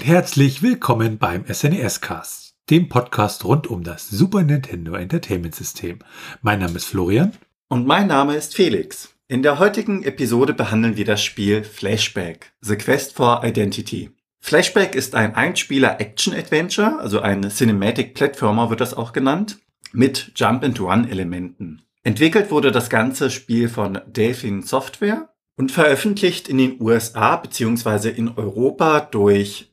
Und herzlich willkommen beim SNES Cast, dem Podcast rund um das Super Nintendo Entertainment System. Mein Name ist Florian. Und mein Name ist Felix. In der heutigen Episode behandeln wir das Spiel Flashback, The Quest for Identity. Flashback ist ein Einspieler-Action-Adventure, also ein Cinematic Platformer wird das auch genannt, mit Jump-and-Run-Elementen. Entwickelt wurde das ganze Spiel von Delphin Software und veröffentlicht in den USA bzw. in Europa durch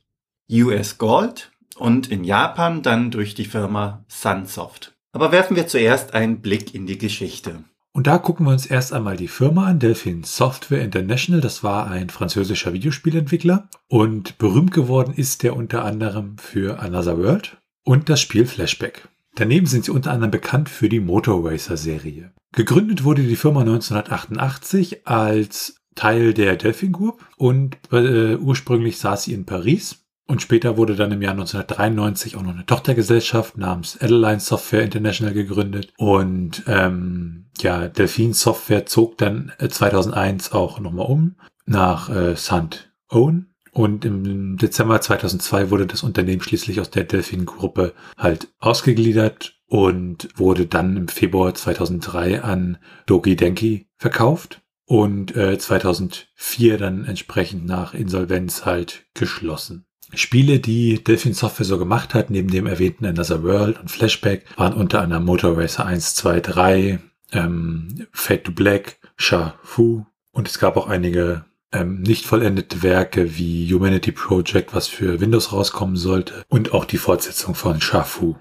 US Gold und in Japan dann durch die Firma Sunsoft. Aber werfen wir zuerst einen Blick in die Geschichte. Und da gucken wir uns erst einmal die Firma an, Delphin Software International. Das war ein französischer Videospielentwickler und berühmt geworden ist der unter anderem für Another World und das Spiel Flashback. Daneben sind sie unter anderem bekannt für die Motor Racer Serie. Gegründet wurde die Firma 1988 als Teil der Delphin Group und äh, ursprünglich saß sie in Paris. Und später wurde dann im Jahr 1993 auch noch eine Tochtergesellschaft namens Adeline Software International gegründet. Und ähm, ja, Delphin Software zog dann 2001 äh, auch nochmal um nach äh, St. Owen. Und im Dezember 2002 wurde das Unternehmen schließlich aus der Delphin-Gruppe halt ausgegliedert und wurde dann im Februar 2003 an Doki Denki verkauft und äh, 2004 dann entsprechend nach Insolvenz halt geschlossen. Spiele, die Delphin Software so gemacht hat, neben dem erwähnten Another World und Flashback, waren unter anderem Motor Racer 1, 2, 3, ähm, Fade to Black, Sha Fu und es gab auch einige ähm, nicht vollendete Werke wie Humanity Project, was für Windows rauskommen sollte und auch die Fortsetzung von Sha Fu.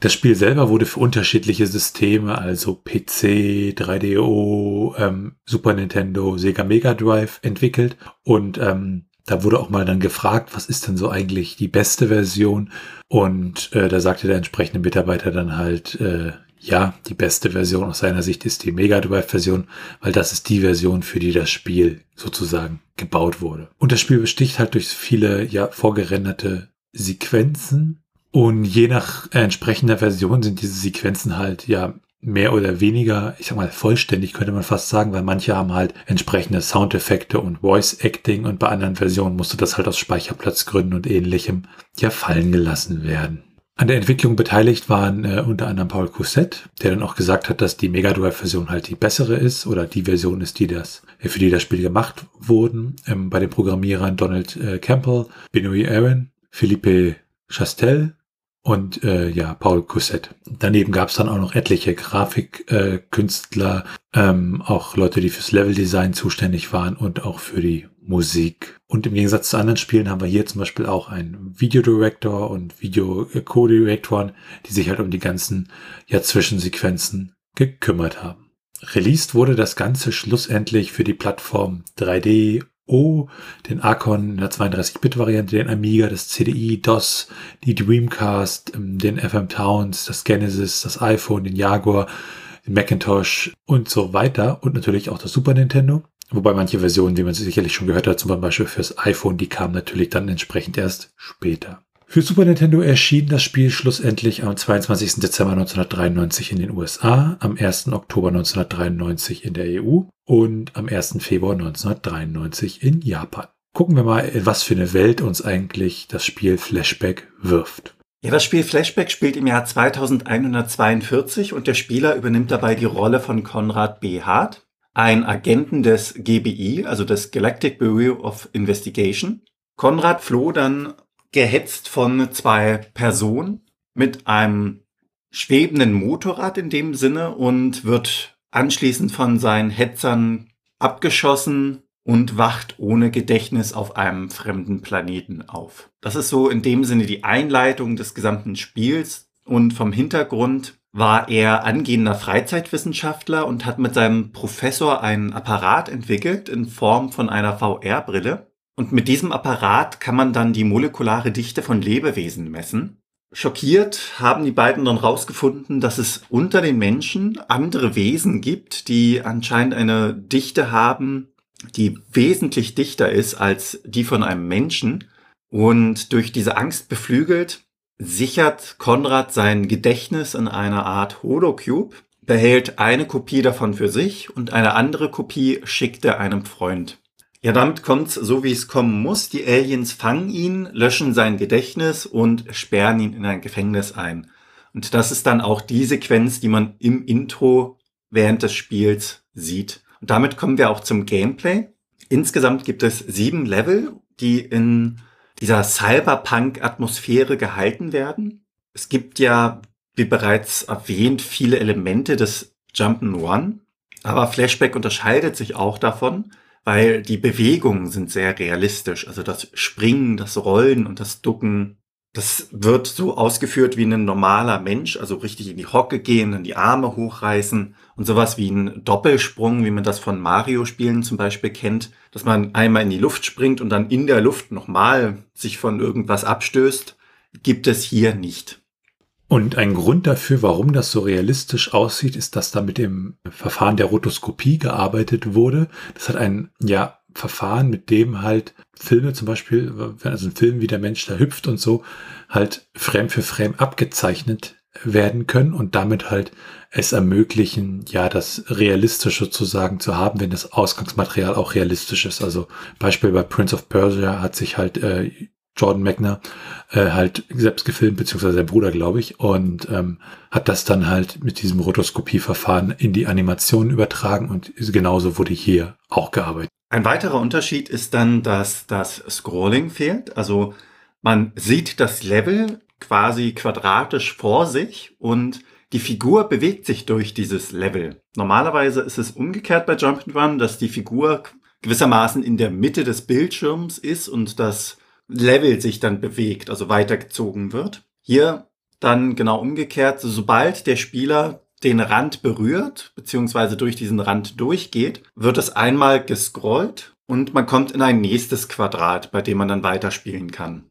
Das Spiel selber wurde für unterschiedliche Systeme, also PC, 3DO, ähm, Super Nintendo, Sega Mega Drive entwickelt. Und ähm, da wurde auch mal dann gefragt, was ist denn so eigentlich die beste Version? Und äh, da sagte der entsprechende Mitarbeiter dann halt, äh, ja, die beste Version aus seiner Sicht ist die Mega Drive-Version, weil das ist die Version, für die das Spiel sozusagen gebaut wurde. Und das Spiel besticht halt durch viele ja vorgerenderte Sequenzen, und je nach entsprechender Version sind diese Sequenzen halt ja mehr oder weniger, ich sag mal, vollständig könnte man fast sagen, weil manche haben halt entsprechende Soundeffekte und Voice Acting und bei anderen Versionen musste das halt aus Speicherplatzgründen und ähnlichem ja fallen gelassen werden. An der Entwicklung beteiligt waren äh, unter anderem Paul Cousset, der dann auch gesagt hat, dass die Mega Drive Version halt die bessere ist oder die Version ist, die das, äh, für die das Spiel gemacht wurden. Ähm, bei den Programmierern Donald äh, Campbell, Benoit Aaron, Philippe Chastel, und äh, ja, Paul Cousset. Daneben gab es dann auch noch etliche Grafikkünstler, äh, ähm, auch Leute, die fürs Leveldesign zuständig waren und auch für die Musik. Und im Gegensatz zu anderen Spielen haben wir hier zum Beispiel auch einen Videodirector und Video-Co-Directoren, die sich halt um die ganzen ja, Zwischensequenzen gekümmert haben. Released wurde das Ganze schlussendlich für die Plattform 3D O, den Archon in der 32-Bit-Variante, den Amiga, das CDI, DOS, die Dreamcast, ähm, den FM Towns, das Genesis, das iPhone, den Jaguar, den Macintosh und so weiter und natürlich auch das Super Nintendo. Wobei manche Versionen, wie man sicherlich schon gehört hat, zum Beispiel fürs iPhone, die kamen natürlich dann entsprechend erst später. Für Super Nintendo erschien das Spiel schlussendlich am 22. Dezember 1993 in den USA, am 1. Oktober 1993 in der EU und am 1. Februar 1993 in Japan. Gucken wir mal, in was für eine Welt uns eigentlich das Spiel Flashback wirft. Ja, das Spiel Flashback spielt im Jahr 2142 und der Spieler übernimmt dabei die Rolle von Konrad B. Hart, ein Agenten des GBI, also des Galactic Bureau of Investigation. Konrad floh dann gehetzt von zwei Personen mit einem schwebenden Motorrad in dem Sinne und wird anschließend von seinen Hetzern abgeschossen und wacht ohne Gedächtnis auf einem fremden Planeten auf. Das ist so in dem Sinne die Einleitung des gesamten Spiels und vom Hintergrund war er angehender Freizeitwissenschaftler und hat mit seinem Professor einen Apparat entwickelt in Form von einer VR-Brille, und mit diesem Apparat kann man dann die molekulare Dichte von Lebewesen messen. Schockiert haben die beiden dann rausgefunden, dass es unter den Menschen andere Wesen gibt, die anscheinend eine Dichte haben, die wesentlich dichter ist als die von einem Menschen. Und durch diese Angst beflügelt, sichert Konrad sein Gedächtnis in einer Art Holocube, behält eine Kopie davon für sich und eine andere Kopie schickt er einem Freund. Ja, damit kommt's so, wie es kommen muss. Die Aliens fangen ihn, löschen sein Gedächtnis und sperren ihn in ein Gefängnis ein. Und das ist dann auch die Sequenz, die man im Intro während des Spiels sieht. Und damit kommen wir auch zum Gameplay. Insgesamt gibt es sieben Level, die in dieser Cyberpunk-Atmosphäre gehalten werden. Es gibt ja, wie bereits erwähnt, viele Elemente des Jump'n'Run. Aber Flashback unterscheidet sich auch davon, weil die Bewegungen sind sehr realistisch. Also das Springen, das Rollen und das Ducken das wird so ausgeführt wie ein normaler Mensch, also richtig in die Hocke gehen, dann die Arme hochreißen und sowas wie ein Doppelsprung, wie man das von Mario-Spielen zum Beispiel kennt, dass man einmal in die Luft springt und dann in der Luft nochmal sich von irgendwas abstößt, gibt es hier nicht. Und ein Grund dafür, warum das so realistisch aussieht, ist, dass da mit dem Verfahren der Rotoskopie gearbeitet wurde. Das hat ein, ja, Verfahren, mit dem halt Filme zum Beispiel, also ein Film wie der Mensch da hüpft und so, halt Frame für Frame abgezeichnet werden können und damit halt es ermöglichen, ja, das realistisch sozusagen zu haben, wenn das Ausgangsmaterial auch realistisch ist. Also Beispiel bei Prince of Persia hat sich halt äh, Jordan Magner äh, halt selbst gefilmt, beziehungsweise sein Bruder, glaube ich, und ähm, hat das dann halt mit diesem Rotoskopieverfahren in die Animation übertragen und genauso wurde hier auch gearbeitet. Ein weiterer Unterschied ist dann, dass das Scrolling fehlt. Also man sieht das Level quasi quadratisch vor sich und die Figur bewegt sich durch dieses Level. Normalerweise ist es umgekehrt bei Jump'n'Run, dass die Figur gewissermaßen in der Mitte des Bildschirms ist und das Level sich dann bewegt, also weitergezogen wird. Hier dann genau umgekehrt, sobald der Spieler den Rand berührt, beziehungsweise durch diesen Rand durchgeht, wird es einmal gescrollt und man kommt in ein nächstes Quadrat, bei dem man dann weiterspielen kann.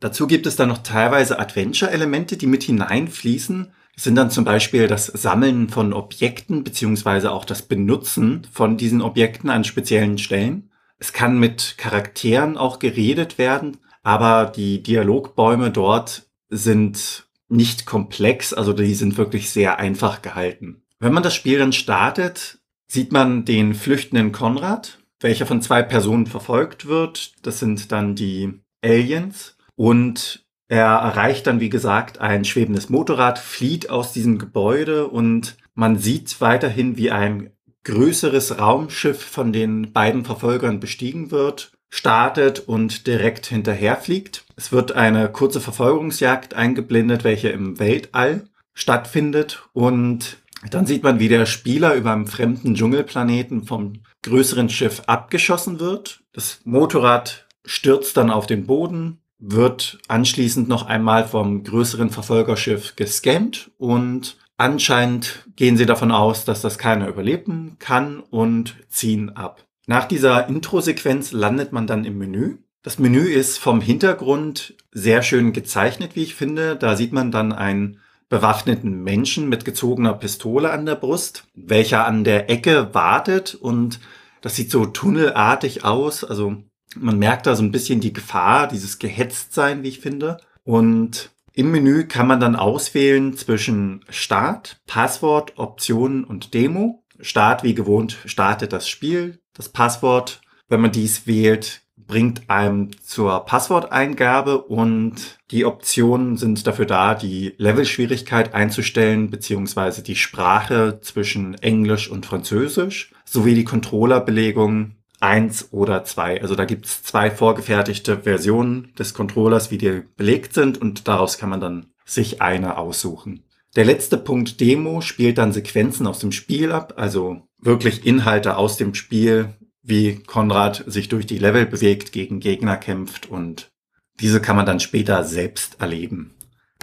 Dazu gibt es dann noch teilweise Adventure-Elemente, die mit hineinfließen. Das sind dann zum Beispiel das Sammeln von Objekten, beziehungsweise auch das Benutzen von diesen Objekten an speziellen Stellen. Es kann mit Charakteren auch geredet werden, aber die Dialogbäume dort sind nicht komplex, also die sind wirklich sehr einfach gehalten. Wenn man das Spiel dann startet, sieht man den flüchtenden Konrad, welcher von zwei Personen verfolgt wird. Das sind dann die Aliens. Und er erreicht dann, wie gesagt, ein schwebendes Motorrad, flieht aus diesem Gebäude und man sieht weiterhin, wie ein größeres Raumschiff von den beiden Verfolgern bestiegen wird startet und direkt hinterherfliegt. Es wird eine kurze Verfolgungsjagd eingeblendet, welche im Weltall stattfindet und dann sieht man, wie der Spieler über einem fremden Dschungelplaneten vom größeren Schiff abgeschossen wird. Das Motorrad stürzt dann auf den Boden, wird anschließend noch einmal vom größeren Verfolgerschiff gescannt und anscheinend gehen sie davon aus, dass das keiner überleben kann und ziehen ab. Nach dieser Intro-Sequenz landet man dann im Menü. Das Menü ist vom Hintergrund sehr schön gezeichnet, wie ich finde. Da sieht man dann einen bewaffneten Menschen mit gezogener Pistole an der Brust, welcher an der Ecke wartet und das sieht so tunnelartig aus. Also man merkt da so ein bisschen die Gefahr, dieses Gehetztsein, wie ich finde. Und im Menü kann man dann auswählen zwischen Start, Passwort, Optionen und Demo. Start wie gewohnt startet das Spiel. Das Passwort, wenn man dies wählt, bringt einem zur Passworteingabe und die Optionen sind dafür da, die Levelschwierigkeit einzustellen, beziehungsweise die Sprache zwischen Englisch und Französisch, sowie die Controllerbelegung eins oder zwei. Also da gibt's zwei vorgefertigte Versionen des Controllers, wie die belegt sind und daraus kann man dann sich eine aussuchen. Der letzte Punkt Demo spielt dann Sequenzen aus dem Spiel ab, also wirklich Inhalte aus dem Spiel, wie Konrad sich durch die Level bewegt, gegen Gegner kämpft und diese kann man dann später selbst erleben.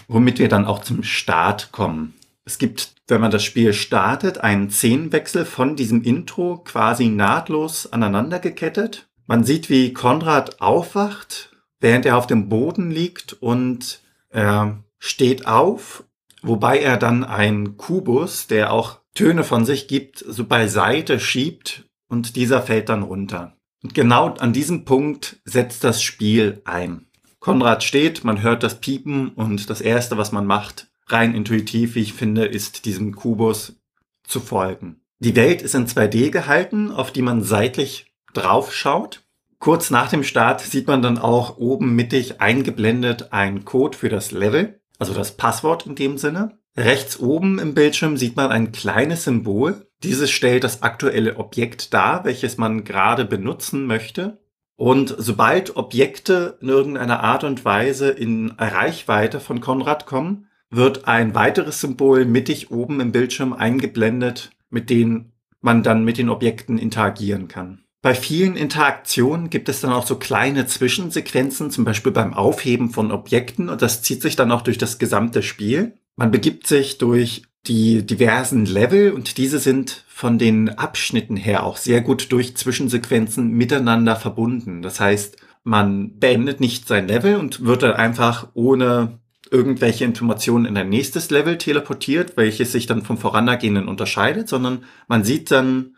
Womit wir dann auch zum Start kommen. Es gibt, wenn man das Spiel startet, einen Szenenwechsel von diesem Intro quasi nahtlos aneinander gekettet. Man sieht, wie Konrad aufwacht, während er auf dem Boden liegt und er steht auf, wobei er dann einen Kubus, der auch Töne von sich gibt, so beiseite schiebt und dieser fällt dann runter. Und genau an diesem Punkt setzt das Spiel ein. Konrad steht, man hört das Piepen und das Erste, was man macht, rein intuitiv, wie ich finde, ist diesem Kubus zu folgen. Die Welt ist in 2D gehalten, auf die man seitlich drauf schaut. Kurz nach dem Start sieht man dann auch oben mittig eingeblendet ein Code für das Level, also das Passwort in dem Sinne. Rechts oben im Bildschirm sieht man ein kleines Symbol. Dieses stellt das aktuelle Objekt dar, welches man gerade benutzen möchte. Und sobald Objekte in irgendeiner Art und Weise in Reichweite von Konrad kommen, wird ein weiteres Symbol mittig oben im Bildschirm eingeblendet, mit dem man dann mit den Objekten interagieren kann. Bei vielen Interaktionen gibt es dann auch so kleine Zwischensequenzen, zum Beispiel beim Aufheben von Objekten und das zieht sich dann auch durch das gesamte Spiel. Man begibt sich durch die diversen Level und diese sind von den Abschnitten her auch sehr gut durch Zwischensequenzen miteinander verbunden. Das heißt, man beendet nicht sein Level und wird dann einfach ohne irgendwelche Informationen in ein nächstes Level teleportiert, welches sich dann vom vorangehenden unterscheidet, sondern man sieht dann,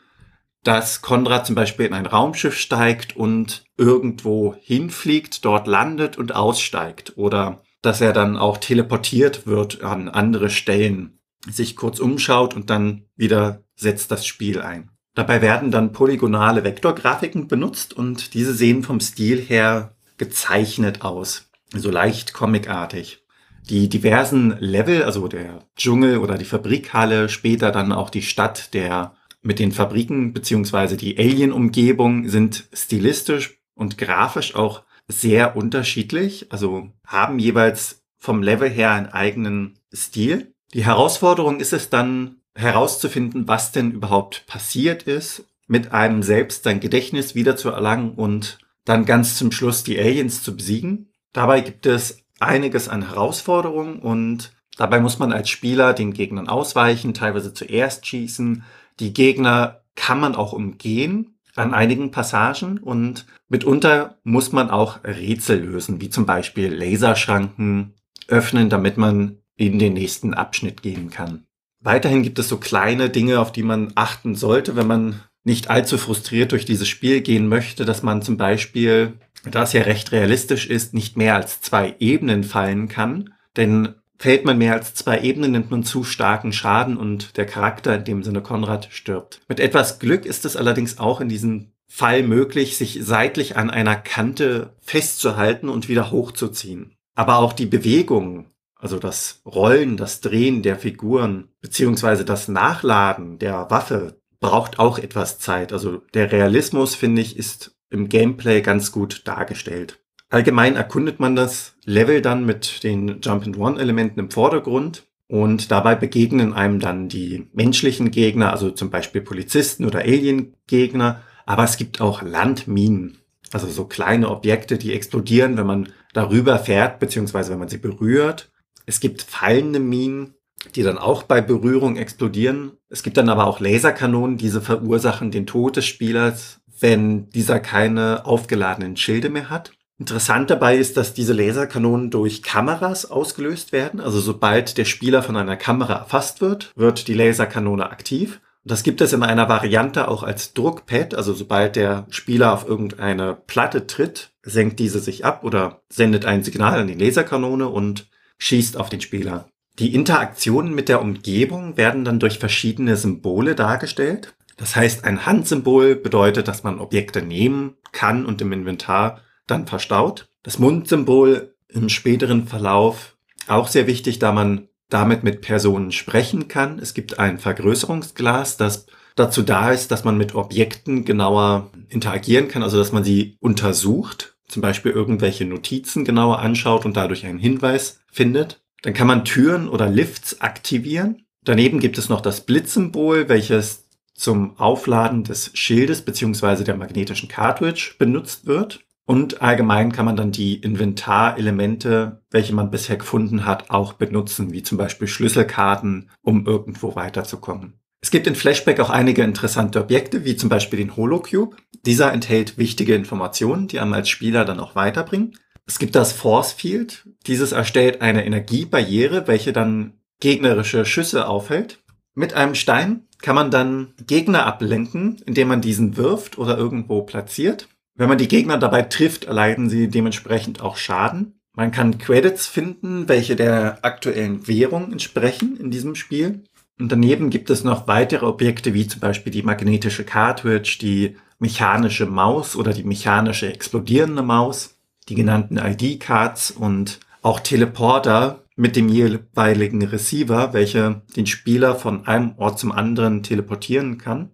dass Konrad zum Beispiel in ein Raumschiff steigt und irgendwo hinfliegt, dort landet und aussteigt oder dass er dann auch teleportiert wird an andere Stellen, sich kurz umschaut und dann wieder setzt das Spiel ein. Dabei werden dann polygonale Vektorgrafiken benutzt und diese sehen vom Stil her gezeichnet aus, so leicht comicartig. Die diversen Level, also der Dschungel oder die Fabrikhalle, später dann auch die Stadt der mit den Fabriken beziehungsweise die Alien-Umgebung sind stilistisch und grafisch auch sehr unterschiedlich, also haben jeweils vom Level her einen eigenen Stil. Die Herausforderung ist es dann herauszufinden, was denn überhaupt passiert ist, mit einem selbst sein Gedächtnis wiederzuerlangen und dann ganz zum Schluss die Aliens zu besiegen. Dabei gibt es einiges an Herausforderungen und dabei muss man als Spieler den Gegnern ausweichen, teilweise zuerst schießen. Die Gegner kann man auch umgehen, an einigen Passagen und mitunter muss man auch Rätsel lösen, wie zum Beispiel Laserschranken öffnen, damit man in den nächsten Abschnitt gehen kann. Weiterhin gibt es so kleine Dinge, auf die man achten sollte, wenn man nicht allzu frustriert durch dieses Spiel gehen möchte, dass man zum Beispiel, da es ja recht realistisch ist, nicht mehr als zwei Ebenen fallen kann. Denn Fällt man mehr als zwei Ebenen, nimmt man zu starken Schaden und der Charakter, in dem Sinne Konrad, stirbt. Mit etwas Glück ist es allerdings auch in diesem Fall möglich, sich seitlich an einer Kante festzuhalten und wieder hochzuziehen. Aber auch die Bewegung, also das Rollen, das Drehen der Figuren, beziehungsweise das Nachladen der Waffe, braucht auch etwas Zeit. Also der Realismus, finde ich, ist im Gameplay ganz gut dargestellt. Allgemein erkundet man das Level dann mit den Jump-and-Run-Elementen im Vordergrund und dabei begegnen einem dann die menschlichen Gegner, also zum Beispiel Polizisten oder Alien-Gegner, aber es gibt auch Landminen, also so kleine Objekte, die explodieren, wenn man darüber fährt, beziehungsweise wenn man sie berührt. Es gibt fallende Minen, die dann auch bei Berührung explodieren. Es gibt dann aber auch Laserkanonen, diese verursachen den Tod des Spielers, wenn dieser keine aufgeladenen Schilde mehr hat. Interessant dabei ist, dass diese Laserkanonen durch Kameras ausgelöst werden. Also sobald der Spieler von einer Kamera erfasst wird, wird die Laserkanone aktiv. Und das gibt es in einer Variante auch als Druckpad. Also sobald der Spieler auf irgendeine Platte tritt, senkt diese sich ab oder sendet ein Signal an die Laserkanone und schießt auf den Spieler. Die Interaktionen mit der Umgebung werden dann durch verschiedene Symbole dargestellt. Das heißt, ein Handsymbol bedeutet, dass man Objekte nehmen kann und im Inventar dann verstaut. Das Mundsymbol im späteren Verlauf auch sehr wichtig, da man damit mit Personen sprechen kann. Es gibt ein Vergrößerungsglas, das dazu da ist, dass man mit Objekten genauer interagieren kann, also dass man sie untersucht, zum Beispiel irgendwelche Notizen genauer anschaut und dadurch einen Hinweis findet. Dann kann man Türen oder Lifts aktivieren. Daneben gibt es noch das Blitzsymbol, welches zum Aufladen des Schildes beziehungsweise der magnetischen Cartridge benutzt wird. Und allgemein kann man dann die Inventarelemente, welche man bisher gefunden hat, auch benutzen, wie zum Beispiel Schlüsselkarten, um irgendwo weiterzukommen. Es gibt in Flashback auch einige interessante Objekte, wie zum Beispiel den Holocube. Dieser enthält wichtige Informationen, die einem als Spieler dann auch weiterbringen. Es gibt das Force Field. Dieses erstellt eine Energiebarriere, welche dann gegnerische Schüsse aufhält. Mit einem Stein kann man dann Gegner ablenken, indem man diesen wirft oder irgendwo platziert. Wenn man die Gegner dabei trifft, erleiden sie dementsprechend auch Schaden. Man kann Credits finden, welche der aktuellen Währung entsprechen in diesem Spiel. Und daneben gibt es noch weitere Objekte, wie zum Beispiel die magnetische Cartridge, die mechanische Maus oder die mechanische explodierende Maus, die genannten ID-Cards und auch Teleporter mit dem jeweiligen Receiver, welche den Spieler von einem Ort zum anderen teleportieren kann.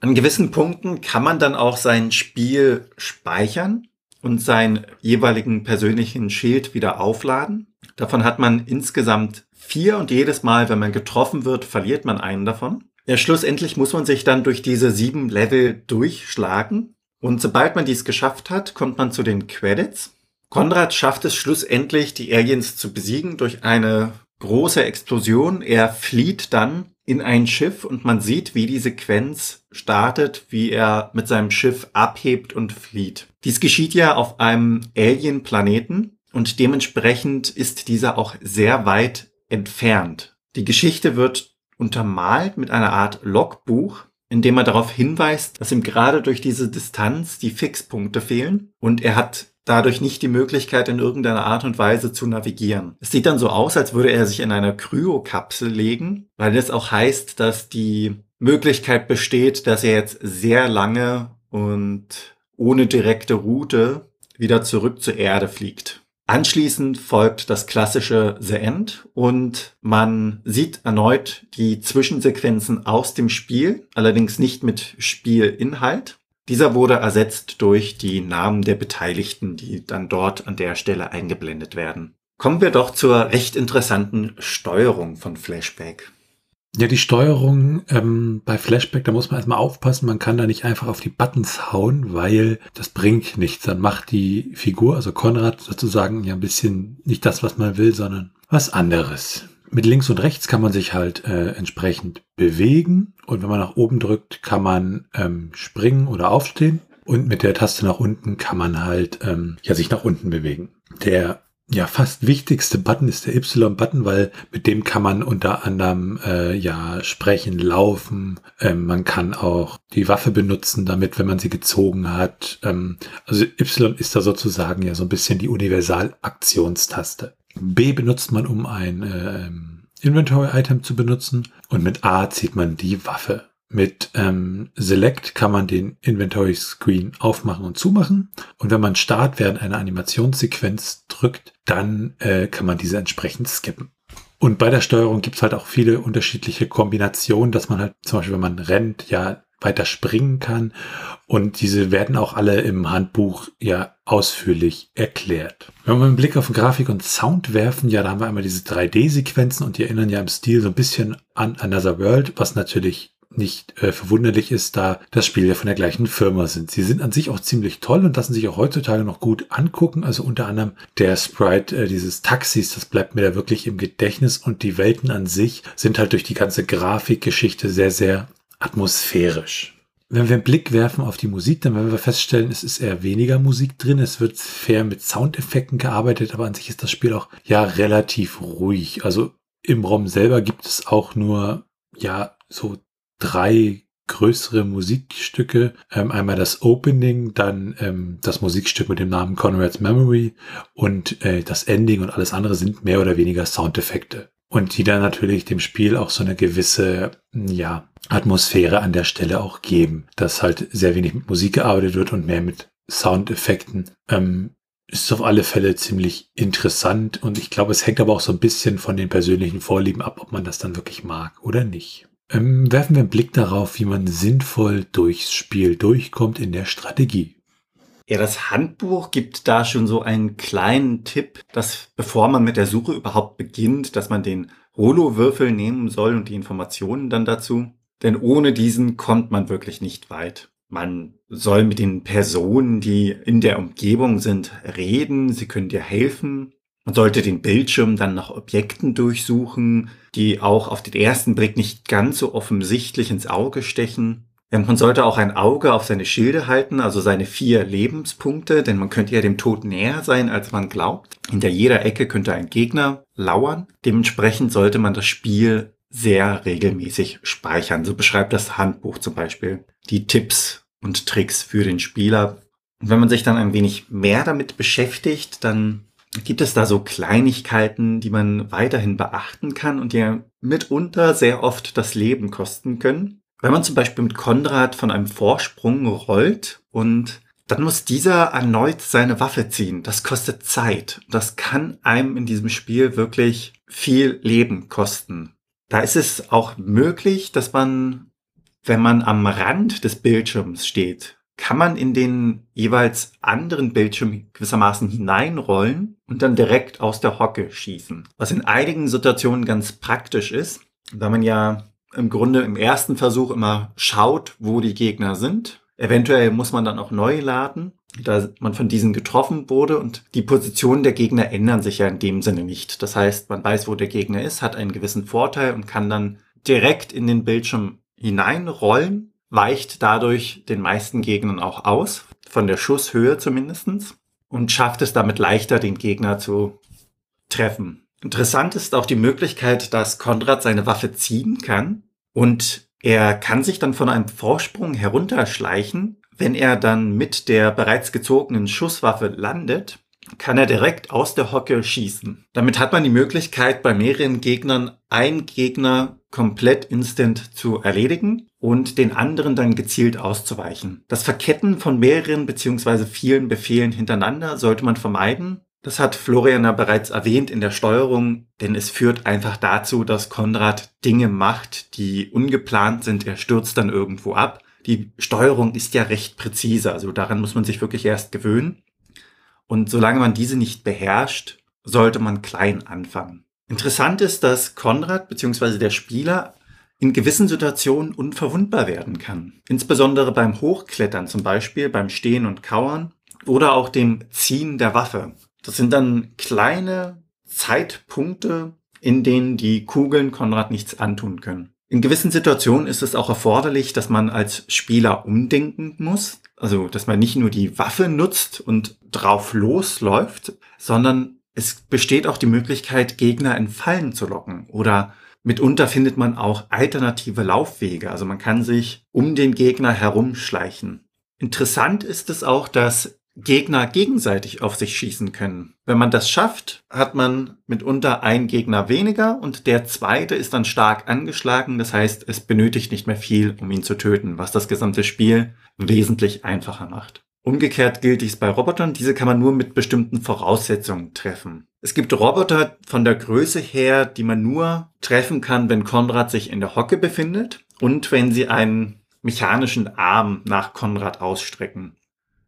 An gewissen Punkten kann man dann auch sein Spiel speichern und seinen jeweiligen persönlichen Schild wieder aufladen. Davon hat man insgesamt vier und jedes Mal, wenn man getroffen wird, verliert man einen davon. Ja, schlussendlich muss man sich dann durch diese sieben Level durchschlagen. Und sobald man dies geschafft hat, kommt man zu den Credits. Konrad schafft es schlussendlich, die Aliens zu besiegen durch eine große Explosion. Er flieht dann in ein Schiff und man sieht, wie die Sequenz startet, wie er mit seinem Schiff abhebt und flieht. Dies geschieht ja auf einem Alien-Planeten und dementsprechend ist dieser auch sehr weit entfernt. Die Geschichte wird untermalt mit einer Art Logbuch, in dem er darauf hinweist, dass ihm gerade durch diese Distanz die Fixpunkte fehlen und er hat dadurch nicht die Möglichkeit, in irgendeiner Art und Weise zu navigieren. Es sieht dann so aus, als würde er sich in einer Kryokapsel legen, weil es auch heißt, dass die Möglichkeit besteht, dass er jetzt sehr lange und ohne direkte Route wieder zurück zur Erde fliegt. Anschließend folgt das klassische The End und man sieht erneut die Zwischensequenzen aus dem Spiel, allerdings nicht mit Spielinhalt. Dieser wurde ersetzt durch die Namen der Beteiligten, die dann dort an der Stelle eingeblendet werden. Kommen wir doch zur recht interessanten Steuerung von Flashback. Ja, die Steuerung ähm, bei Flashback, da muss man erstmal aufpassen, man kann da nicht einfach auf die Buttons hauen, weil das bringt nichts. Dann macht die Figur, also Konrad sozusagen ja ein bisschen nicht das, was man will, sondern was anderes. Mit links und rechts kann man sich halt äh, entsprechend bewegen und wenn man nach oben drückt, kann man ähm, springen oder aufstehen und mit der Taste nach unten kann man halt ähm, ja sich nach unten bewegen. Der ja, fast wichtigste Button ist der Y-Button, weil mit dem kann man unter anderem äh, ja sprechen, laufen. Ähm, man kann auch die Waffe benutzen, damit, wenn man sie gezogen hat. Ähm, also Y ist da sozusagen ja so ein bisschen die Universalaktionstaste. B benutzt man, um ein äh, Inventory-Item zu benutzen und mit A zieht man die Waffe. Mit ähm, Select kann man den Inventory Screen aufmachen und zumachen. Und wenn man Start während einer Animationssequenz drückt, dann äh, kann man diese entsprechend skippen. Und bei der Steuerung gibt es halt auch viele unterschiedliche Kombinationen, dass man halt zum Beispiel, wenn man rennt, ja weiter springen kann. Und diese werden auch alle im Handbuch ja ausführlich erklärt. Wenn wir einen Blick auf Grafik und Sound werfen, ja, da haben wir einmal diese 3D-Sequenzen und die erinnern ja im Stil so ein bisschen an Another World, was natürlich nicht äh, verwunderlich ist, da das Spiel ja von der gleichen Firma sind. Sie sind an sich auch ziemlich toll und lassen sich auch heutzutage noch gut angucken. Also unter anderem der Sprite äh, dieses Taxis, das bleibt mir da wirklich im Gedächtnis und die Welten an sich sind halt durch die ganze Grafikgeschichte sehr, sehr atmosphärisch. Wenn wir einen Blick werfen auf die Musik, dann werden wir feststellen, es ist eher weniger Musik drin. Es wird fair mit Soundeffekten gearbeitet, aber an sich ist das Spiel auch ja relativ ruhig. Also im ROM selber gibt es auch nur ja so drei größere Musikstücke. Ähm, einmal das Opening, dann ähm, das Musikstück mit dem Namen Conrad's Memory und äh, das Ending und alles andere sind mehr oder weniger Soundeffekte. Und die dann natürlich dem Spiel auch so eine gewisse, ja, Atmosphäre an der Stelle auch geben, dass halt sehr wenig mit Musik gearbeitet wird und mehr mit Soundeffekten. Ähm, ist auf alle Fälle ziemlich interessant und ich glaube, es hängt aber auch so ein bisschen von den persönlichen Vorlieben ab, ob man das dann wirklich mag oder nicht. Ähm, werfen wir einen Blick darauf, wie man sinnvoll durchs Spiel durchkommt in der Strategie. Ja, das Handbuch gibt da schon so einen kleinen Tipp, dass bevor man mit der Suche überhaupt beginnt, dass man den Holo-Würfel nehmen soll und die Informationen dann dazu. Denn ohne diesen kommt man wirklich nicht weit. Man soll mit den Personen, die in der Umgebung sind, reden. Sie können dir helfen. Man sollte den Bildschirm dann nach Objekten durchsuchen, die auch auf den ersten Blick nicht ganz so offensichtlich ins Auge stechen. Man sollte auch ein Auge auf seine Schilde halten, also seine vier Lebenspunkte, denn man könnte ja dem Tod näher sein, als man glaubt. Hinter jeder Ecke könnte ein Gegner lauern. Dementsprechend sollte man das Spiel sehr regelmäßig speichern. So beschreibt das Handbuch zum Beispiel die Tipps und Tricks für den Spieler. Und wenn man sich dann ein wenig mehr damit beschäftigt, dann gibt es da so Kleinigkeiten, die man weiterhin beachten kann und die mitunter sehr oft das Leben kosten können. Wenn man zum Beispiel mit Konrad von einem Vorsprung rollt und dann muss dieser erneut seine Waffe ziehen. Das kostet Zeit. Das kann einem in diesem Spiel wirklich viel Leben kosten. Da ist es auch möglich, dass man, wenn man am Rand des Bildschirms steht, kann man in den jeweils anderen Bildschirm gewissermaßen hineinrollen und dann direkt aus der Hocke schießen. Was in einigen Situationen ganz praktisch ist, weil man ja im Grunde im ersten Versuch immer schaut, wo die Gegner sind. Eventuell muss man dann auch neu laden, da man von diesen getroffen wurde und die Positionen der Gegner ändern sich ja in dem Sinne nicht. Das heißt, man weiß, wo der Gegner ist, hat einen gewissen Vorteil und kann dann direkt in den Bildschirm hineinrollen, weicht dadurch den meisten Gegnern auch aus, von der Schusshöhe zumindestens und schafft es damit leichter, den Gegner zu treffen. Interessant ist auch die Möglichkeit, dass Konrad seine Waffe ziehen kann und er kann sich dann von einem Vorsprung herunterschleichen. Wenn er dann mit der bereits gezogenen Schusswaffe landet, kann er direkt aus der Hocke schießen. Damit hat man die Möglichkeit, bei mehreren Gegnern einen Gegner komplett instant zu erledigen und den anderen dann gezielt auszuweichen. Das Verketten von mehreren beziehungsweise vielen Befehlen hintereinander sollte man vermeiden, das hat Florian ja bereits erwähnt in der Steuerung, denn es führt einfach dazu, dass Konrad Dinge macht, die ungeplant sind. Er stürzt dann irgendwo ab. Die Steuerung ist ja recht präzise, also daran muss man sich wirklich erst gewöhnen. Und solange man diese nicht beherrscht, sollte man klein anfangen. Interessant ist, dass Konrad bzw. der Spieler in gewissen Situationen unverwundbar werden kann. Insbesondere beim Hochklettern, zum Beispiel beim Stehen und Kauern oder auch dem Ziehen der Waffe. Das sind dann kleine Zeitpunkte, in denen die Kugeln Konrad nichts antun können. In gewissen Situationen ist es auch erforderlich, dass man als Spieler umdenken muss. Also, dass man nicht nur die Waffe nutzt und drauf losläuft, sondern es besteht auch die Möglichkeit, Gegner in Fallen zu locken. Oder mitunter findet man auch alternative Laufwege. Also man kann sich um den Gegner herumschleichen. Interessant ist es auch, dass Gegner gegenseitig auf sich schießen können. Wenn man das schafft, hat man mitunter einen Gegner weniger und der zweite ist dann stark angeschlagen. Das heißt, es benötigt nicht mehr viel, um ihn zu töten, was das gesamte Spiel wesentlich einfacher macht. Umgekehrt gilt dies bei Robotern. Diese kann man nur mit bestimmten Voraussetzungen treffen. Es gibt Roboter von der Größe her, die man nur treffen kann, wenn Konrad sich in der Hocke befindet und wenn sie einen mechanischen Arm nach Konrad ausstrecken.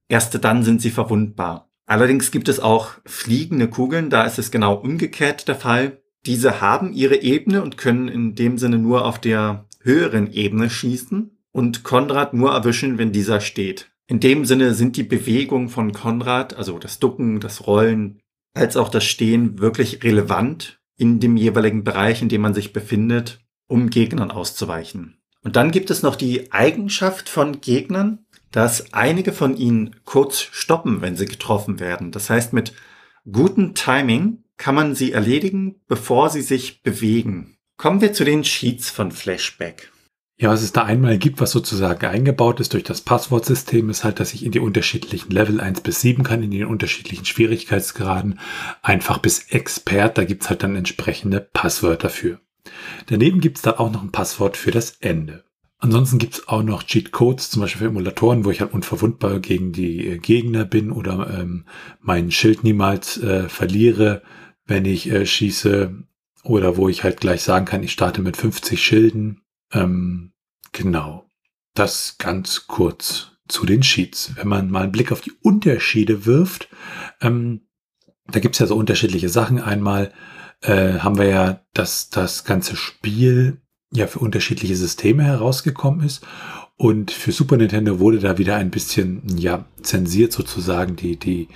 Erst dann sind sie verwundbar. Allerdings gibt es auch fliegende Kugeln, da ist es genau umgekehrt der Fall. Diese haben ihre Ebene und können in dem Sinne nur auf der höheren Ebene schießen und Konrad nur erwischen, wenn dieser steht. In dem Sinne sind die Bewegungen von Konrad, also das Ducken, das Rollen, als auch das Stehen wirklich relevant in dem jeweiligen Bereich, in dem man sich befindet, um Gegnern auszuweichen. Und dann gibt es noch die Eigenschaft von Gegnern, dass einige von ihnen kurz stoppen, wenn sie getroffen werden. Das heißt, mit gutem Timing kann man sie erledigen, bevor sie sich bewegen. Kommen wir zu den Sheets von Flashback. Ja, was es da einmal gibt, was sozusagen eingebaut ist durch das Passwortsystem, ist halt, dass ich in die unterschiedlichen Level 1 bis 7 kann, in den unterschiedlichen Schwierigkeitsgraden, einfach bis Expert, da gibt's halt dann entsprechende Passwörter für. Daneben gibt's dann auch noch ein Passwort für das Ende. Ansonsten gibt's auch noch Cheat-Codes, zum Beispiel für Emulatoren, wo ich halt unverwundbar gegen die äh, Gegner bin oder ähm, mein Schild niemals äh, verliere, wenn ich äh, schieße. Oder wo ich halt gleich sagen kann, ich starte mit 50 Schilden. Ähm, genau. Das ganz kurz zu den Sheets. Wenn man mal einen Blick auf die Unterschiede wirft, ähm, da gibt's ja so unterschiedliche Sachen. Einmal äh, haben wir ja das, das ganze Spiel ja für unterschiedliche Systeme herausgekommen ist. Und für Super Nintendo wurde da wieder ein bisschen, ja, zensiert sozusagen die, die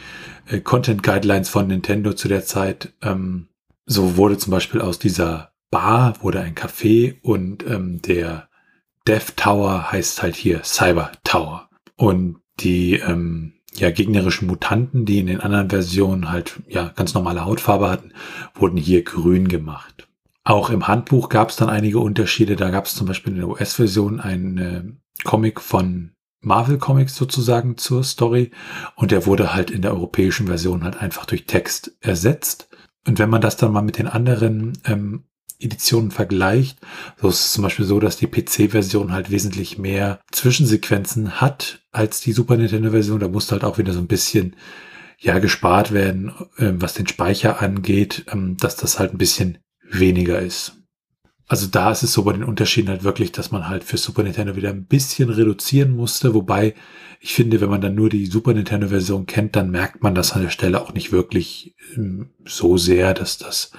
äh, Content Guidelines von Nintendo zu der Zeit. Ähm, so wurde zum Beispiel aus dieser Bar wurde ein Café und ähm, der Death Tower heißt halt hier Cyber Tower. Und die ähm, ja, gegnerischen Mutanten, die in den anderen Versionen halt ja ganz normale Hautfarbe hatten, wurden hier grün gemacht. Auch im Handbuch gab es dann einige Unterschiede. Da gab es zum Beispiel in der US-Version einen äh, Comic von Marvel Comics sozusagen zur Story und der wurde halt in der europäischen Version halt einfach durch Text ersetzt. Und wenn man das dann mal mit den anderen ähm, Editionen vergleicht, so ist es zum Beispiel so, dass die PC-Version halt wesentlich mehr Zwischensequenzen hat als die Super Nintendo-Version. Da musste halt auch wieder so ein bisschen ja gespart werden, äh, was den Speicher angeht, ähm, dass das halt ein bisschen weniger ist. Also da ist es so bei den Unterschieden halt wirklich, dass man halt für Super Nintendo wieder ein bisschen reduzieren musste, wobei ich finde, wenn man dann nur die Super Nintendo Version kennt, dann merkt man das an der Stelle auch nicht wirklich ähm, so sehr, dass das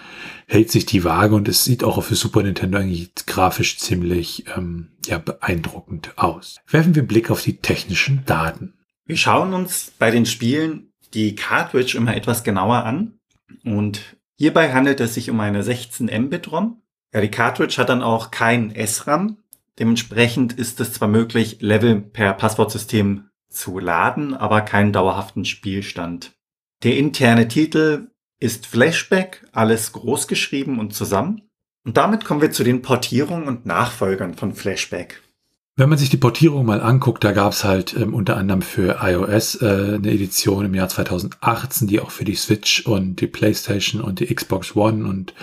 hält sich die Waage und es sieht auch für Super Nintendo eigentlich grafisch ziemlich ähm, ja, beeindruckend aus. Werfen wir einen Blick auf die technischen Daten. Wir schauen uns bei den Spielen die Cartridge immer etwas genauer an. Und hierbei handelt es sich um eine 16 Mbit ROM. Ja, die Cartridge hat dann auch kein SRAM. Dementsprechend ist es zwar möglich, Level per Passwortsystem zu laden, aber keinen dauerhaften Spielstand. Der interne Titel ist Flashback, alles groß geschrieben und zusammen. Und damit kommen wir zu den Portierungen und Nachfolgern von Flashback. Wenn man sich die Portierung mal anguckt, da gab es halt ähm, unter anderem für iOS äh, eine Edition im Jahr 2018, die auch für die Switch und die PlayStation und die Xbox One und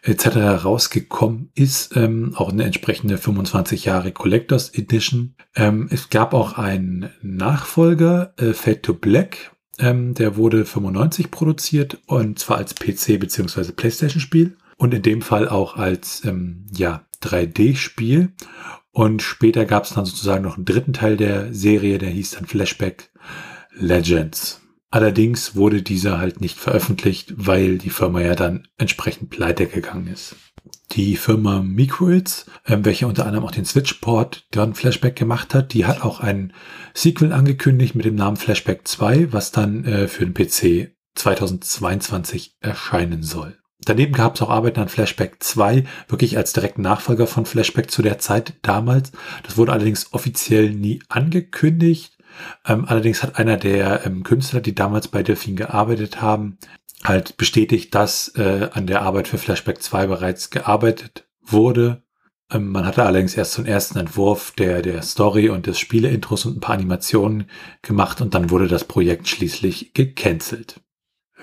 etc. rausgekommen ist. Ähm, auch eine entsprechende 25 Jahre Collectors Edition. Ähm, es gab auch einen Nachfolger, äh, Fade to Black. Ähm, der wurde 95 produziert und zwar als PC bzw. PlayStation Spiel und in dem Fall auch als ähm, ja 3D-Spiel. Und später gab es dann sozusagen noch einen dritten Teil der Serie, der hieß dann Flashback Legends. Allerdings wurde dieser halt nicht veröffentlicht, weil die Firma ja dann entsprechend pleite gegangen ist. Die Firma Microids, äh, welche unter anderem auch den Switch-Port dann Flashback gemacht hat, die hat auch ein Sequel angekündigt mit dem Namen Flashback 2, was dann äh, für den PC 2022 erscheinen soll. Daneben gab es auch Arbeiten an Flashback 2, wirklich als direkten Nachfolger von Flashback zu der Zeit damals. Das wurde allerdings offiziell nie angekündigt. Ähm, allerdings hat einer der ähm, Künstler, die damals bei Delphine gearbeitet haben, halt bestätigt, dass äh, an der Arbeit für Flashback 2 bereits gearbeitet wurde. Ähm, man hatte allerdings erst so ersten Entwurf der, der Story und des Spieleintros und ein paar Animationen gemacht und dann wurde das Projekt schließlich gecancelt.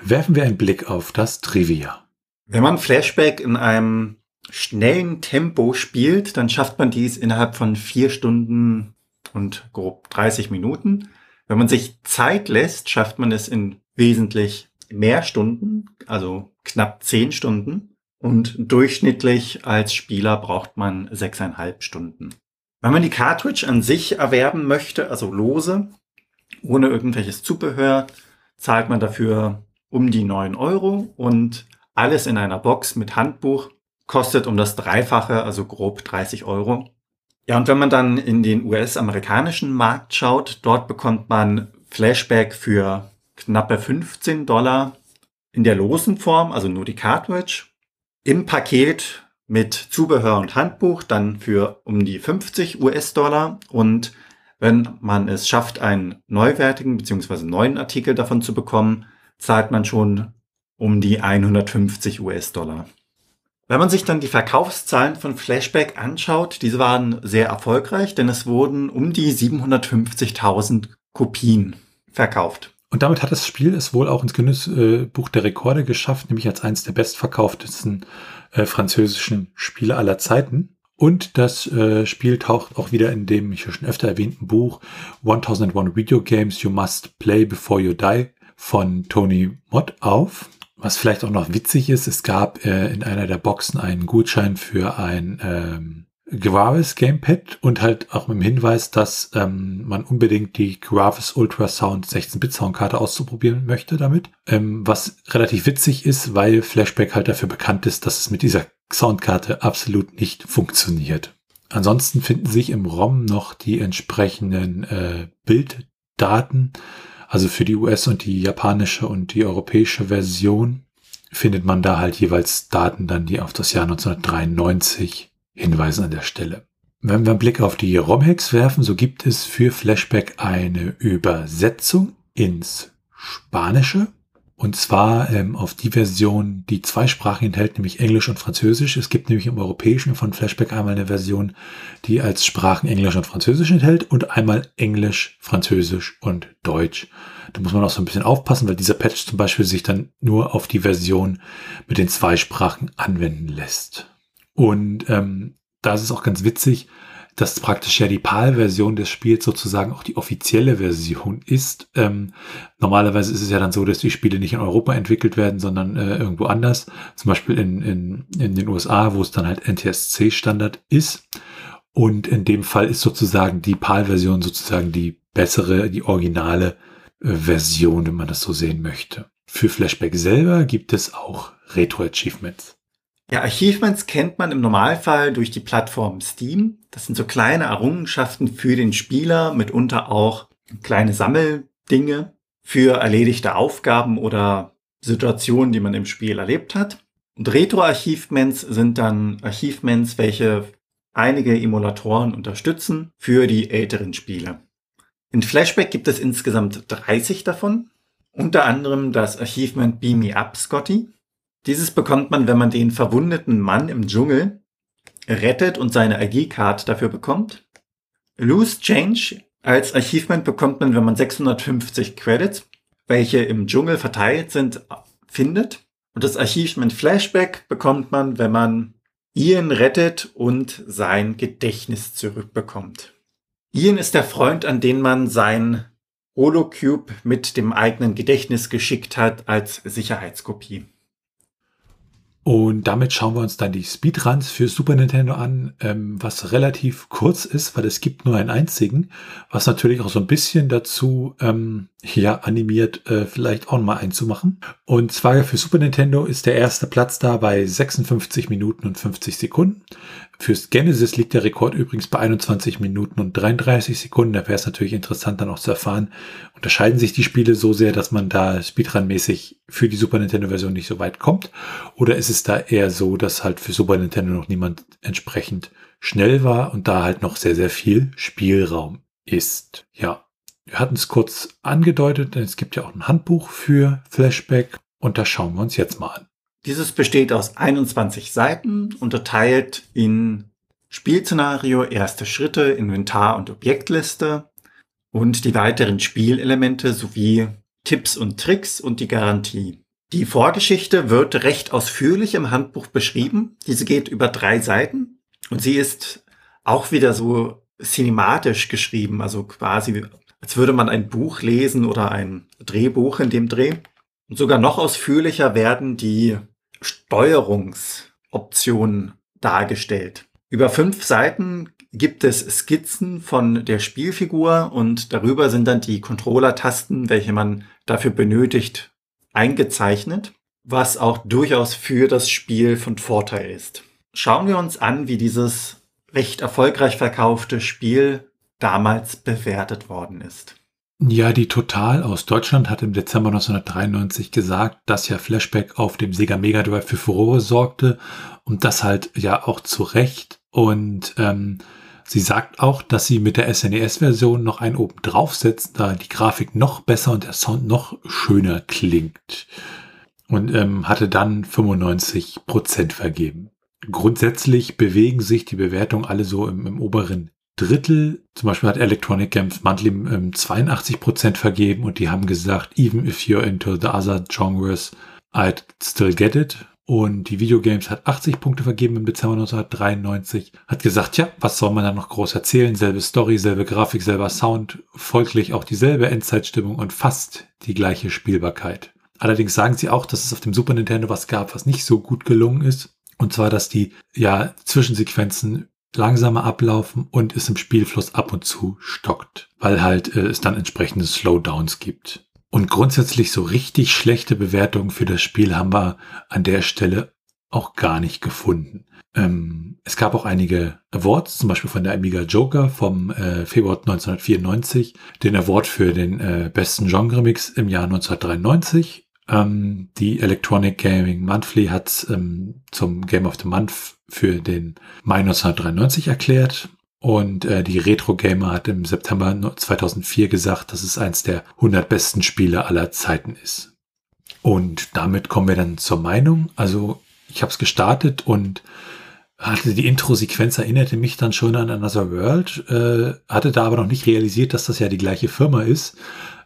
Werfen wir einen Blick auf das Trivia. Wenn man Flashback in einem schnellen Tempo spielt, dann schafft man dies innerhalb von vier Stunden und grob 30 Minuten. Wenn man sich Zeit lässt, schafft man es in wesentlich mehr Stunden, also knapp zehn Stunden. Und durchschnittlich als Spieler braucht man sechseinhalb Stunden. Wenn man die Cartridge an sich erwerben möchte, also lose, ohne irgendwelches Zubehör, zahlt man dafür um die neun Euro und alles in einer Box mit Handbuch kostet um das Dreifache, also grob 30 Euro. Ja, und wenn man dann in den US-amerikanischen Markt schaut, dort bekommt man Flashback für knappe 15 Dollar in der losen Form, also nur die Cartridge. Im Paket mit Zubehör und Handbuch dann für um die 50 US-Dollar und wenn man es schafft, einen neuwertigen bzw. neuen Artikel davon zu bekommen, zahlt man schon um die 150 US-Dollar. Wenn man sich dann die Verkaufszahlen von Flashback anschaut, diese waren sehr erfolgreich, denn es wurden um die 750.000 Kopien verkauft. Und damit hat das Spiel es wohl auch ins Guinness-Buch der Rekorde geschafft, nämlich als eines der bestverkauftesten äh, französischen Spiele aller Zeiten. Und das äh, Spiel taucht auch wieder in dem ich schon öfter erwähnten Buch 1001 Video Games You Must Play Before You Die von Tony Mott auf. Was vielleicht auch noch witzig ist, es gab äh, in einer der Boxen einen Gutschein für ein ähm, Gravis Gamepad und halt auch mit dem Hinweis, dass ähm, man unbedingt die Gravis Ultrasound 16-Bit Soundkarte auszuprobieren möchte damit. Ähm, was relativ witzig ist, weil Flashback halt dafür bekannt ist, dass es mit dieser Soundkarte absolut nicht funktioniert. Ansonsten finden sich im ROM noch die entsprechenden äh, Bilddaten also für die US- und die japanische und die europäische Version findet man da halt jeweils Daten dann, die auf das Jahr 1993 hinweisen an der Stelle. Wenn wir einen Blick auf die ROM-Hacks werfen, so gibt es für Flashback eine Übersetzung ins Spanische und zwar ähm, auf die Version, die zwei Sprachen enthält, nämlich Englisch und Französisch. Es gibt nämlich im Europäischen von Flashback einmal eine Version, die als Sprachen Englisch und Französisch enthält und einmal Englisch, Französisch und Deutsch. Da muss man auch so ein bisschen aufpassen, weil dieser Patch zum Beispiel sich dann nur auf die Version mit den zwei Sprachen anwenden lässt. Und ähm, da ist es auch ganz witzig, dass praktisch ja die PAL-Version des Spiels sozusagen auch die offizielle Version ist. Ähm, normalerweise ist es ja dann so, dass die Spiele nicht in Europa entwickelt werden, sondern äh, irgendwo anders. Zum Beispiel in, in, in den USA, wo es dann halt NTSC-Standard ist. Und in dem Fall ist sozusagen die PAL-Version sozusagen die bessere, die originale äh, Version, wenn man das so sehen möchte. Für Flashback selber gibt es auch Retro-Achievements. Ja, Achievements kennt man im Normalfall durch die Plattform Steam. Das sind so kleine Errungenschaften für den Spieler, mitunter auch kleine Sammeldinge für erledigte Aufgaben oder Situationen, die man im Spiel erlebt hat. Und Retro-Achievements sind dann Achievements, welche einige Emulatoren unterstützen für die älteren Spiele. In Flashback gibt es insgesamt 30 davon. Unter anderem das Achievement Beam Me Up, Scotty. Dieses bekommt man, wenn man den verwundeten Mann im Dschungel rettet und seine ID-Card dafür bekommt. Loose Change als Achievement bekommt man, wenn man 650 Credits, welche im Dschungel verteilt sind, findet. Und das Achievement Flashback bekommt man, wenn man Ian rettet und sein Gedächtnis zurückbekommt. Ian ist der Freund, an den man sein Holocube mit dem eigenen Gedächtnis geschickt hat als Sicherheitskopie. Und damit schauen wir uns dann die Speedruns für Super Nintendo an, ähm, was relativ kurz ist, weil es gibt nur einen einzigen, was natürlich auch so ein bisschen dazu ähm, ja, animiert, äh, vielleicht auch mal einzumachen. Und zwar für Super Nintendo ist der erste Platz da bei 56 Minuten und 50 Sekunden. Fürs Genesis liegt der Rekord übrigens bei 21 Minuten und 33 Sekunden. Da wäre es natürlich interessant dann auch zu erfahren, unterscheiden sich die Spiele so sehr, dass man da Speedrun-mäßig für die Super Nintendo-Version nicht so weit kommt? Oder ist es da eher so, dass halt für Super Nintendo noch niemand entsprechend schnell war und da halt noch sehr, sehr viel Spielraum ist? Ja, wir hatten es kurz angedeutet, denn es gibt ja auch ein Handbuch für Flashback und das schauen wir uns jetzt mal an. Dieses besteht aus 21 Seiten, unterteilt in Spielszenario, erste Schritte, Inventar und Objektliste und die weiteren Spielelemente sowie Tipps und Tricks und die Garantie. Die Vorgeschichte wird recht ausführlich im Handbuch beschrieben. Diese geht über drei Seiten und sie ist auch wieder so cinematisch geschrieben, also quasi als würde man ein Buch lesen oder ein Drehbuch in dem Dreh. Und sogar noch ausführlicher werden die Steuerungsoptionen dargestellt. Über fünf Seiten gibt es Skizzen von der Spielfigur und darüber sind dann die Controller-Tasten, welche man dafür benötigt, eingezeichnet, was auch durchaus für das Spiel von Vorteil ist. Schauen wir uns an, wie dieses recht erfolgreich verkaufte Spiel damals bewertet worden ist. Ja, die Total aus Deutschland hat im Dezember 1993 gesagt, dass ja Flashback auf dem Sega Mega Drive für Furore sorgte und das halt ja auch zu Recht. Und ähm, sie sagt auch, dass sie mit der SNES-Version noch einen oben draufsetzt, da die Grafik noch besser und der Sound noch schöner klingt. Und ähm, hatte dann 95 Prozent vergeben. Grundsätzlich bewegen sich die Bewertungen alle so im, im oberen Drittel, zum Beispiel hat Electronic Games Monthly ähm, 82% vergeben und die haben gesagt, even if you're into the other genres, I'd still get it. Und die Videogames hat 80 Punkte vergeben im Dezember 1993. Hat gesagt, ja, was soll man da noch groß erzählen? Selbe Story, selbe Grafik, selber Sound, folglich auch dieselbe Endzeitstimmung und fast die gleiche Spielbarkeit. Allerdings sagen sie auch, dass es auf dem Super Nintendo was gab, was nicht so gut gelungen ist. Und zwar, dass die ja Zwischensequenzen langsamer ablaufen und es im Spielfluss ab und zu stockt, weil halt äh, es dann entsprechende Slowdowns gibt. Und grundsätzlich so richtig schlechte Bewertungen für das Spiel haben wir an der Stelle auch gar nicht gefunden. Ähm, es gab auch einige Awards, zum Beispiel von der Amiga Joker vom äh, Februar 1994, den Award für den äh, besten Genre-Mix im Jahr 1993 ähm, die Electronic Gaming Monthly hat ähm, zum Game of the Month für den Mai 1993 erklärt. Und äh, die Retro Gamer hat im September 2004 gesagt, dass es eins der 100 besten Spiele aller Zeiten ist. Und damit kommen wir dann zur Meinung. Also ich habe es gestartet und hatte die Intro-Sequenz erinnerte mich dann schon an Another World, äh, hatte da aber noch nicht realisiert, dass das ja die gleiche Firma ist.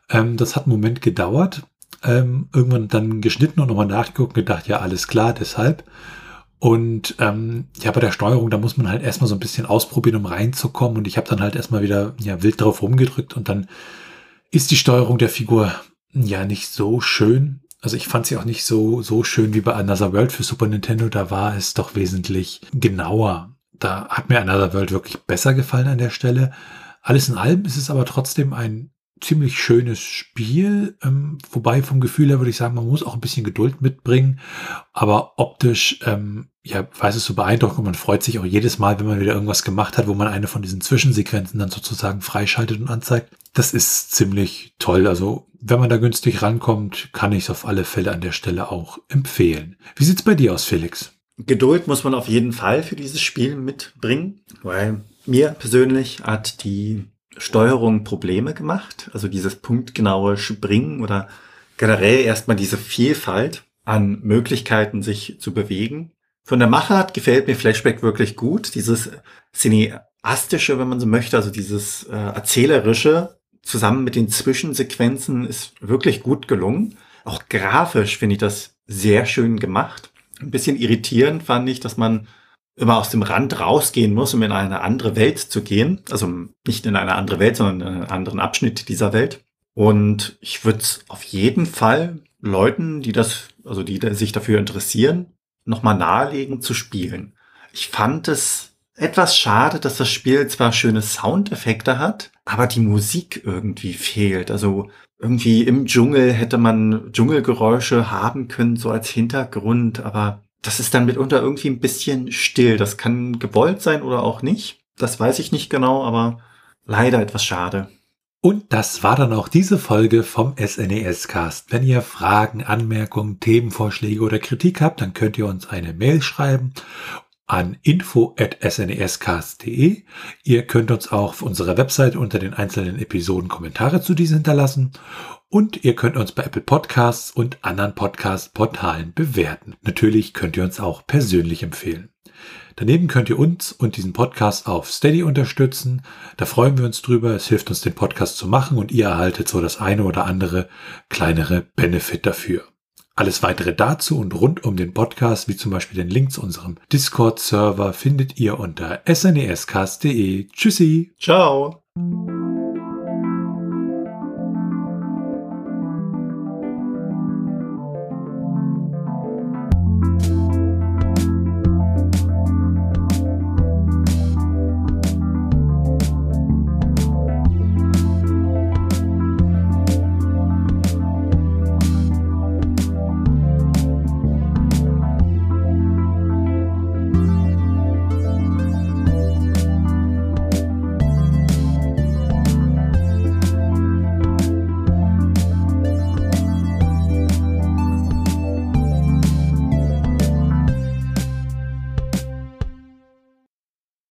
Ähm, das hat einen Moment gedauert, ähm, irgendwann dann geschnitten und nochmal nachgeguckt und gedacht, ja, alles klar, deshalb. Und ähm, ja, bei der Steuerung, da muss man halt erstmal so ein bisschen ausprobieren, um reinzukommen. Und ich habe dann halt erstmal wieder ja, wild drauf rumgedrückt und dann ist die Steuerung der Figur ja nicht so schön. Also ich fand sie auch nicht so, so schön wie bei Another World für Super Nintendo. Da war es doch wesentlich genauer. Da hat mir Another World wirklich besser gefallen an der Stelle. Alles in allem ist es aber trotzdem ein ziemlich schönes Spiel. Ähm, wobei vom Gefühl her würde ich sagen, man muss auch ein bisschen Geduld mitbringen. Aber optisch, ähm, ja, weiß es so beeindruckend und man freut sich auch jedes Mal, wenn man wieder irgendwas gemacht hat, wo man eine von diesen Zwischensequenzen dann sozusagen freischaltet und anzeigt. Das ist ziemlich toll. Also, wenn man da günstig rankommt, kann ich es auf alle Fälle an der Stelle auch empfehlen. Wie sieht's bei dir aus, Felix? Geduld muss man auf jeden Fall für dieses Spiel mitbringen, weil mir persönlich hat die Steuerung Probleme gemacht. Also dieses punktgenaue Springen oder generell erstmal diese Vielfalt an Möglichkeiten, sich zu bewegen. Von der Machart gefällt mir Flashback wirklich gut. Dieses cineastische, wenn man so möchte, also dieses äh, erzählerische zusammen mit den Zwischensequenzen ist wirklich gut gelungen. Auch grafisch finde ich das sehr schön gemacht. Ein bisschen irritierend fand ich, dass man immer aus dem Rand rausgehen muss, um in eine andere Welt zu gehen. Also nicht in eine andere Welt, sondern in einen anderen Abschnitt dieser Welt. Und ich würde es auf jeden Fall Leuten, die das, also die sich dafür interessieren, nochmal nahelegen zu spielen. Ich fand es etwas schade, dass das Spiel zwar schöne Soundeffekte hat, aber die Musik irgendwie fehlt. Also irgendwie im Dschungel hätte man Dschungelgeräusche haben können, so als Hintergrund, aber das ist dann mitunter irgendwie ein bisschen still. Das kann gewollt sein oder auch nicht. Das weiß ich nicht genau, aber leider etwas schade. Und das war dann auch diese Folge vom SNES Cast. Wenn ihr Fragen, Anmerkungen, Themenvorschläge oder Kritik habt, dann könnt ihr uns eine Mail schreiben an info@snescast.de. Ihr könnt uns auch auf unserer Website unter den einzelnen Episoden Kommentare zu diesen hinterlassen und ihr könnt uns bei Apple Podcasts und anderen Podcast-Portalen bewerten. Natürlich könnt ihr uns auch persönlich empfehlen. Daneben könnt ihr uns und diesen Podcast auf Steady unterstützen. Da freuen wir uns drüber. Es hilft uns, den Podcast zu machen und ihr erhaltet so das eine oder andere kleinere Benefit dafür. Alles weitere dazu und rund um den Podcast, wie zum Beispiel den Link zu unserem Discord-Server, findet ihr unter snescast.de. Tschüssi. Ciao.